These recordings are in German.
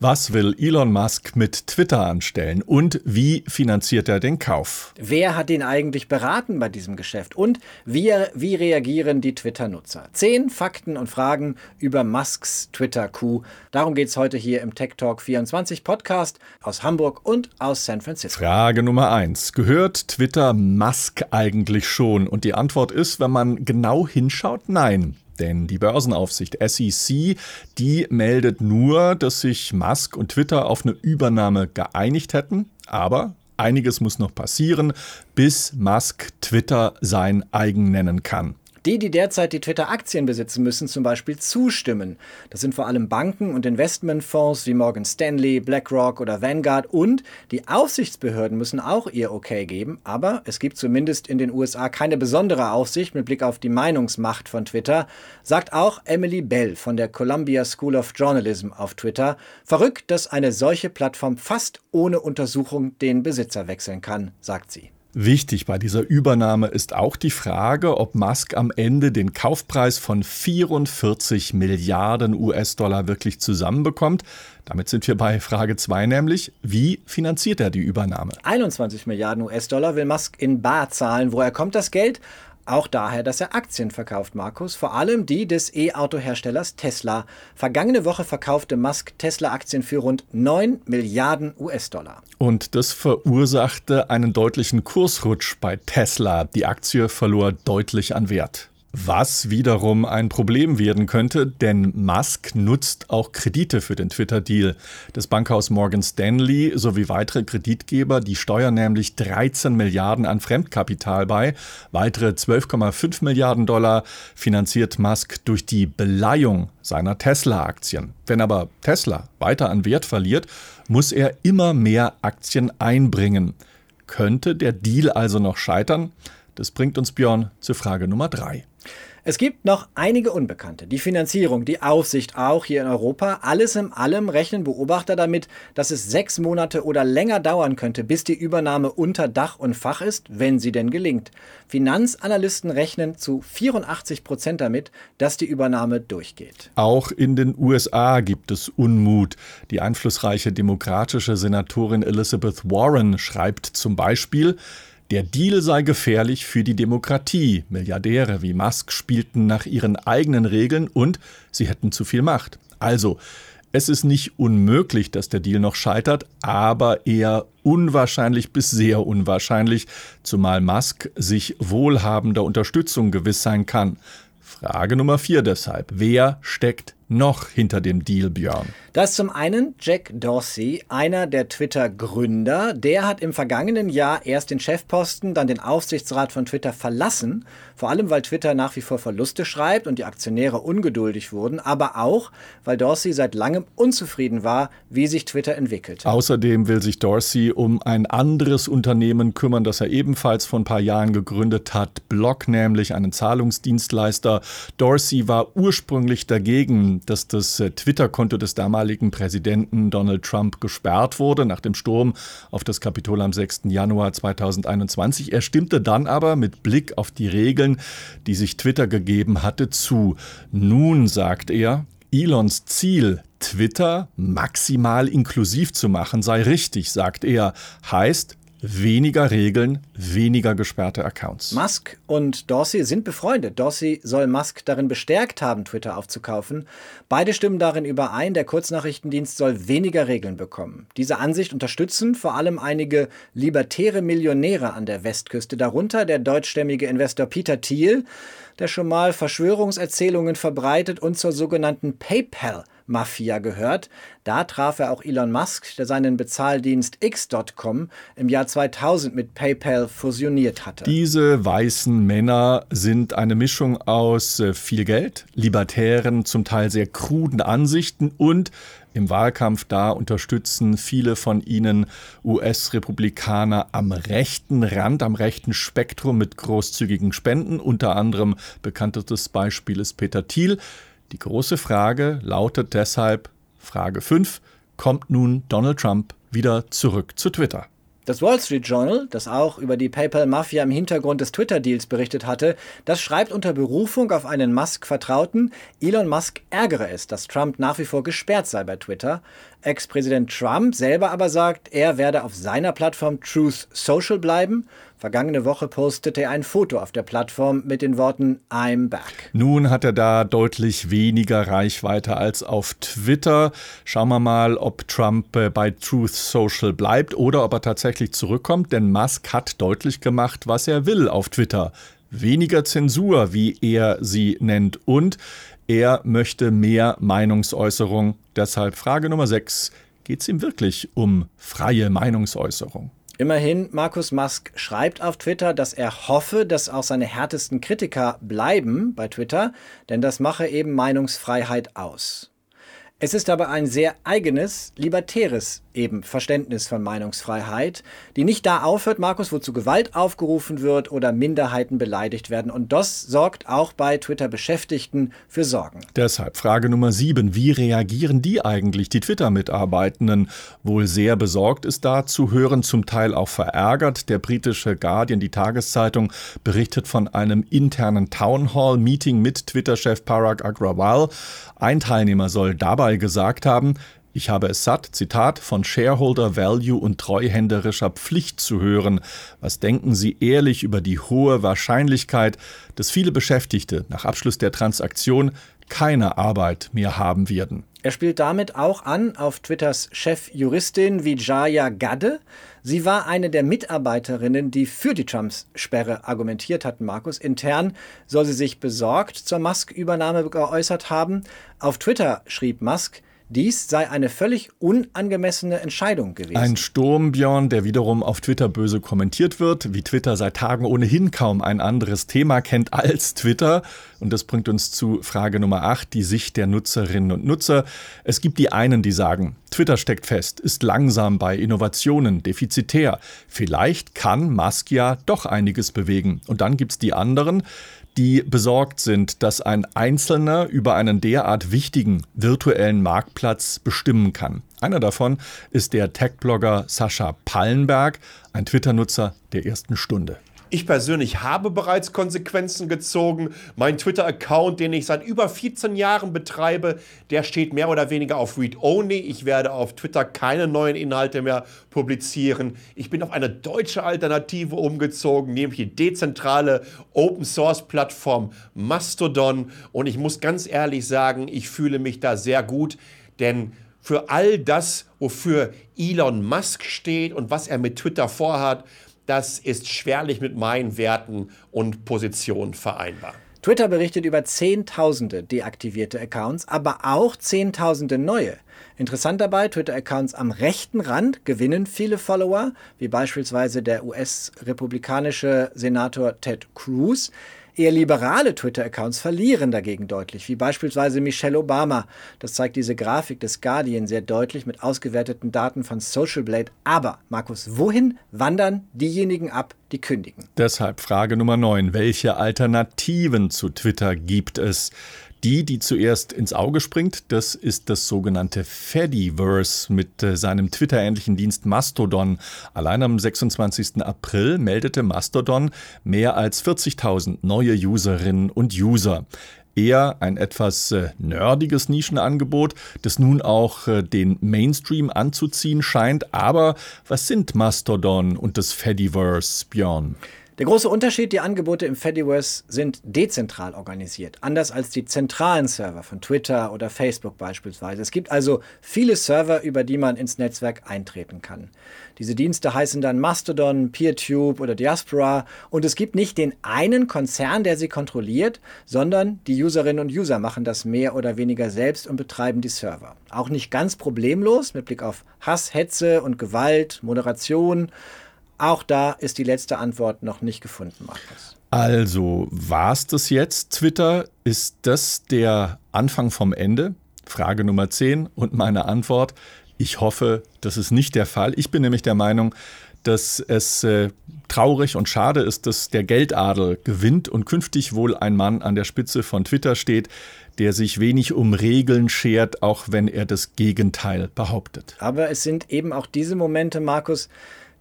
Was will Elon Musk mit Twitter anstellen und wie finanziert er den Kauf? Wer hat ihn eigentlich beraten bei diesem Geschäft und wie, wie reagieren die Twitter-Nutzer? Zehn Fakten und Fragen über Musks Twitter-Coup. Darum geht es heute hier im Tech Talk 24 Podcast aus Hamburg und aus San Francisco. Frage Nummer eins: Gehört Twitter Musk eigentlich schon? Und die Antwort ist, wenn man genau hinschaut, nein. Denn die Börsenaufsicht SEC, die meldet nur, dass sich Musk und Twitter auf eine Übernahme geeinigt hätten. Aber einiges muss noch passieren, bis Musk Twitter sein eigen nennen kann. Die, die derzeit die Twitter-Aktien besitzen, müssen zum Beispiel zustimmen. Das sind vor allem Banken und Investmentfonds wie Morgan Stanley, BlackRock oder Vanguard und die Aufsichtsbehörden müssen auch ihr Okay geben. Aber es gibt zumindest in den USA keine besondere Aufsicht mit Blick auf die Meinungsmacht von Twitter, sagt auch Emily Bell von der Columbia School of Journalism auf Twitter. Verrückt, dass eine solche Plattform fast ohne Untersuchung den Besitzer wechseln kann, sagt sie. Wichtig bei dieser Übernahme ist auch die Frage, ob Musk am Ende den Kaufpreis von 44 Milliarden US-Dollar wirklich zusammenbekommt. Damit sind wir bei Frage 2 nämlich, wie finanziert er die Übernahme? 21 Milliarden US-Dollar will Musk in Bar zahlen. Woher kommt das Geld? Auch daher, dass er Aktien verkauft, Markus, vor allem die des E-Auto-Herstellers Tesla. Vergangene Woche verkaufte Musk Tesla-Aktien für rund 9 Milliarden US-Dollar. Und das verursachte einen deutlichen Kursrutsch bei Tesla. Die Aktie verlor deutlich an Wert. Was wiederum ein Problem werden könnte, denn Musk nutzt auch Kredite für den Twitter-Deal. Das Bankhaus Morgan Stanley sowie weitere Kreditgeber, die steuern nämlich 13 Milliarden an Fremdkapital bei. Weitere 12,5 Milliarden Dollar finanziert Musk durch die Beleihung seiner Tesla-Aktien. Wenn aber Tesla weiter an Wert verliert, muss er immer mehr Aktien einbringen. Könnte der Deal also noch scheitern? Das bringt uns Björn zur Frage Nummer drei. Es gibt noch einige Unbekannte. Die Finanzierung, die Aufsicht auch hier in Europa. Alles in allem rechnen Beobachter damit, dass es sechs Monate oder länger dauern könnte, bis die Übernahme unter Dach und Fach ist, wenn sie denn gelingt. Finanzanalysten rechnen zu 84 Prozent damit, dass die Übernahme durchgeht. Auch in den USA gibt es Unmut. Die einflussreiche demokratische Senatorin Elizabeth Warren schreibt zum Beispiel, der Deal sei gefährlich für die Demokratie. Milliardäre wie Musk spielten nach ihren eigenen Regeln und sie hätten zu viel Macht. Also, es ist nicht unmöglich, dass der Deal noch scheitert, aber eher unwahrscheinlich bis sehr unwahrscheinlich, zumal Musk sich wohlhabender Unterstützung gewiss sein kann. Frage Nummer vier deshalb. Wer steckt noch hinter dem Deal, Björn? Das ist zum einen Jack Dorsey, einer der Twitter-Gründer. Der hat im vergangenen Jahr erst den Chefposten, dann den Aufsichtsrat von Twitter verlassen. Vor allem, weil Twitter nach wie vor Verluste schreibt und die Aktionäre ungeduldig wurden, aber auch, weil Dorsey seit langem unzufrieden war, wie sich Twitter entwickelt. Außerdem will sich Dorsey um ein anderes Unternehmen kümmern, das er ebenfalls vor ein paar Jahren gegründet hat. Block nämlich, einen Zahlungsdienstleister. Dorsey war ursprünglich dagegen, dass das äh, Twitter-Konto des damaligen Präsidenten Donald Trump gesperrt wurde nach dem Sturm auf das Kapitol am 6. Januar 2021. Er stimmte dann aber mit Blick auf die Regeln, die sich Twitter gegeben hatte, zu. Nun sagt er, Elons Ziel, Twitter maximal inklusiv zu machen, sei richtig, sagt er. Heißt, Weniger Regeln, weniger gesperrte Accounts. Musk und Dorsey sind befreundet. Dorsey soll Musk darin bestärkt haben, Twitter aufzukaufen. Beide stimmen darin überein, der Kurznachrichtendienst soll weniger Regeln bekommen. Diese Ansicht unterstützen vor allem einige libertäre Millionäre an der Westküste, darunter der deutschstämmige Investor Peter Thiel, der schon mal Verschwörungserzählungen verbreitet und zur sogenannten PayPal Mafia gehört. Da traf er auch Elon Musk, der seinen Bezahldienst X.com im Jahr 2000 mit PayPal fusioniert hatte. Diese weißen Männer sind eine Mischung aus äh, viel Geld, libertären, zum Teil sehr kruden Ansichten und im Wahlkampf da unterstützen viele von ihnen US-Republikaner am rechten Rand, am rechten Spektrum mit großzügigen Spenden. Unter anderem bekanntestes Beispiel ist Peter Thiel, die große Frage lautet deshalb, Frage 5, kommt nun Donald Trump wieder zurück zu Twitter? Das Wall Street Journal, das auch über die PayPal-Mafia im Hintergrund des Twitter-Deals berichtet hatte, das schreibt unter Berufung auf einen Musk-Vertrauten, Elon Musk ärgere es, dass Trump nach wie vor gesperrt sei bei Twitter. Ex-Präsident Trump selber aber sagt, er werde auf seiner Plattform Truth Social bleiben. Vergangene Woche postete er ein Foto auf der Plattform mit den Worten I'm back. Nun hat er da deutlich weniger Reichweite als auf Twitter. Schauen wir mal, ob Trump äh, bei Truth Social bleibt oder ob er tatsächlich zurückkommt, denn Musk hat deutlich gemacht, was er will auf Twitter. Weniger Zensur, wie er sie nennt, und er möchte mehr Meinungsäußerung. Deshalb Frage Nummer 6. Geht es ihm wirklich um freie Meinungsäußerung? Immerhin, Markus Musk schreibt auf Twitter, dass er hoffe, dass auch seine härtesten Kritiker bleiben bei Twitter, denn das mache eben Meinungsfreiheit aus. Es ist aber ein sehr eigenes, libertäres eben Verständnis von Meinungsfreiheit, die nicht da aufhört, Markus, wo zu Gewalt aufgerufen wird oder Minderheiten beleidigt werden. Und das sorgt auch bei Twitter-Beschäftigten für Sorgen. Deshalb Frage Nummer sieben. Wie reagieren die eigentlich, die Twitter-Mitarbeitenden? Wohl sehr besorgt ist da zu hören, zum Teil auch verärgert. Der britische Guardian, die Tageszeitung, berichtet von einem internen Town Hall-Meeting mit Twitter-Chef Parag Agrawal. Ein Teilnehmer soll dabei gesagt haben, ich habe es satt, Zitat, von Shareholder Value und treuhänderischer Pflicht zu hören. Was denken Sie ehrlich über die hohe Wahrscheinlichkeit, dass viele Beschäftigte nach Abschluss der Transaktion keine Arbeit mehr haben werden? Er spielt damit auch an auf Twitters Chefjuristin Vijaya Gadde. Sie war eine der Mitarbeiterinnen, die für die Trumps-Sperre argumentiert hatten, Markus. Intern soll sie sich besorgt zur Musk-Übernahme geäußert haben. Auf Twitter schrieb Musk, dies sei eine völlig unangemessene Entscheidung gewesen. Ein Sturm, Björn, der wiederum auf Twitter böse kommentiert wird, wie Twitter seit Tagen ohnehin kaum ein anderes Thema kennt als Twitter. Und das bringt uns zu Frage Nummer 8, die Sicht der Nutzerinnen und Nutzer. Es gibt die einen, die sagen, Twitter steckt fest, ist langsam bei Innovationen, defizitär. Vielleicht kann Musk ja doch einiges bewegen. Und dann gibt es die anderen, die besorgt sind, dass ein Einzelner über einen derart wichtigen virtuellen Marktplatz bestimmen kann. Einer davon ist der Tech-Blogger Sascha Pallenberg, ein Twitter-Nutzer der ersten Stunde. Ich persönlich habe bereits Konsequenzen gezogen. Mein Twitter-Account, den ich seit über 14 Jahren betreibe, der steht mehr oder weniger auf Read-Only. Ich werde auf Twitter keine neuen Inhalte mehr publizieren. Ich bin auf eine deutsche Alternative umgezogen, nämlich die dezentrale Open-Source-Plattform Mastodon. Und ich muss ganz ehrlich sagen, ich fühle mich da sehr gut, denn für all das, wofür Elon Musk steht und was er mit Twitter vorhat, das ist schwerlich mit meinen Werten und Positionen vereinbar. Twitter berichtet über Zehntausende deaktivierte Accounts, aber auch Zehntausende neue. Interessant dabei, Twitter-Accounts am rechten Rand gewinnen viele Follower, wie beispielsweise der US-republikanische Senator Ted Cruz. Eher liberale Twitter-Accounts verlieren dagegen deutlich, wie beispielsweise Michelle Obama. Das zeigt diese Grafik des Guardian sehr deutlich mit ausgewerteten Daten von Social Blade. Aber, Markus, wohin wandern diejenigen ab, die kündigen? Deshalb Frage Nummer 9. Welche Alternativen zu Twitter gibt es? Die, die zuerst ins Auge springt, das ist das sogenannte Fediverse mit äh, seinem Twitter-ähnlichen Dienst Mastodon. Allein am 26. April meldete Mastodon mehr als 40.000 neue Userinnen und User eher ein etwas äh, nerdiges Nischenangebot, das nun auch äh, den Mainstream anzuziehen scheint. Aber was sind Mastodon und das Fediverse, Björn? Der große Unterschied, die Angebote im Fediverse sind dezentral organisiert, anders als die zentralen Server von Twitter oder Facebook beispielsweise. Es gibt also viele Server, über die man ins Netzwerk eintreten kann. Diese Dienste heißen dann Mastodon, PeerTube oder Diaspora und es gibt nicht den einen Konzern, der sie kontrolliert, sondern die Userinnen und User machen das mehr oder weniger selbst und betreiben die Server. Auch nicht ganz problemlos mit Blick auf Hass, Hetze und Gewalt, Moderation auch da ist die letzte Antwort noch nicht gefunden, Markus. Also, war es das jetzt, Twitter? Ist das der Anfang vom Ende? Frage Nummer 10 und meine Antwort. Ich hoffe, das ist nicht der Fall. Ich bin nämlich der Meinung, dass es äh, traurig und schade ist, dass der Geldadel gewinnt und künftig wohl ein Mann an der Spitze von Twitter steht, der sich wenig um Regeln schert, auch wenn er das Gegenteil behauptet. Aber es sind eben auch diese Momente, Markus,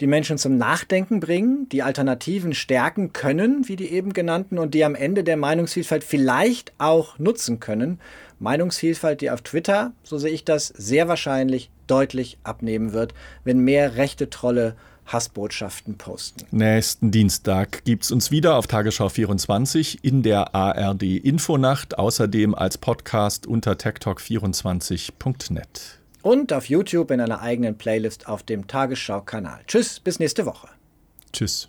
die Menschen zum Nachdenken bringen, die Alternativen stärken können, wie die eben genannten, und die am Ende der Meinungsvielfalt vielleicht auch nutzen können. Meinungsvielfalt, die auf Twitter, so sehe ich das, sehr wahrscheinlich deutlich abnehmen wird, wenn mehr rechte Trolle Hassbotschaften posten. Nächsten Dienstag gibt's uns wieder auf Tagesschau 24 in der ARD Infonacht, außerdem als Podcast unter techtalk24.net. Und auf YouTube in einer eigenen Playlist auf dem Tagesschau-Kanal. Tschüss, bis nächste Woche. Tschüss.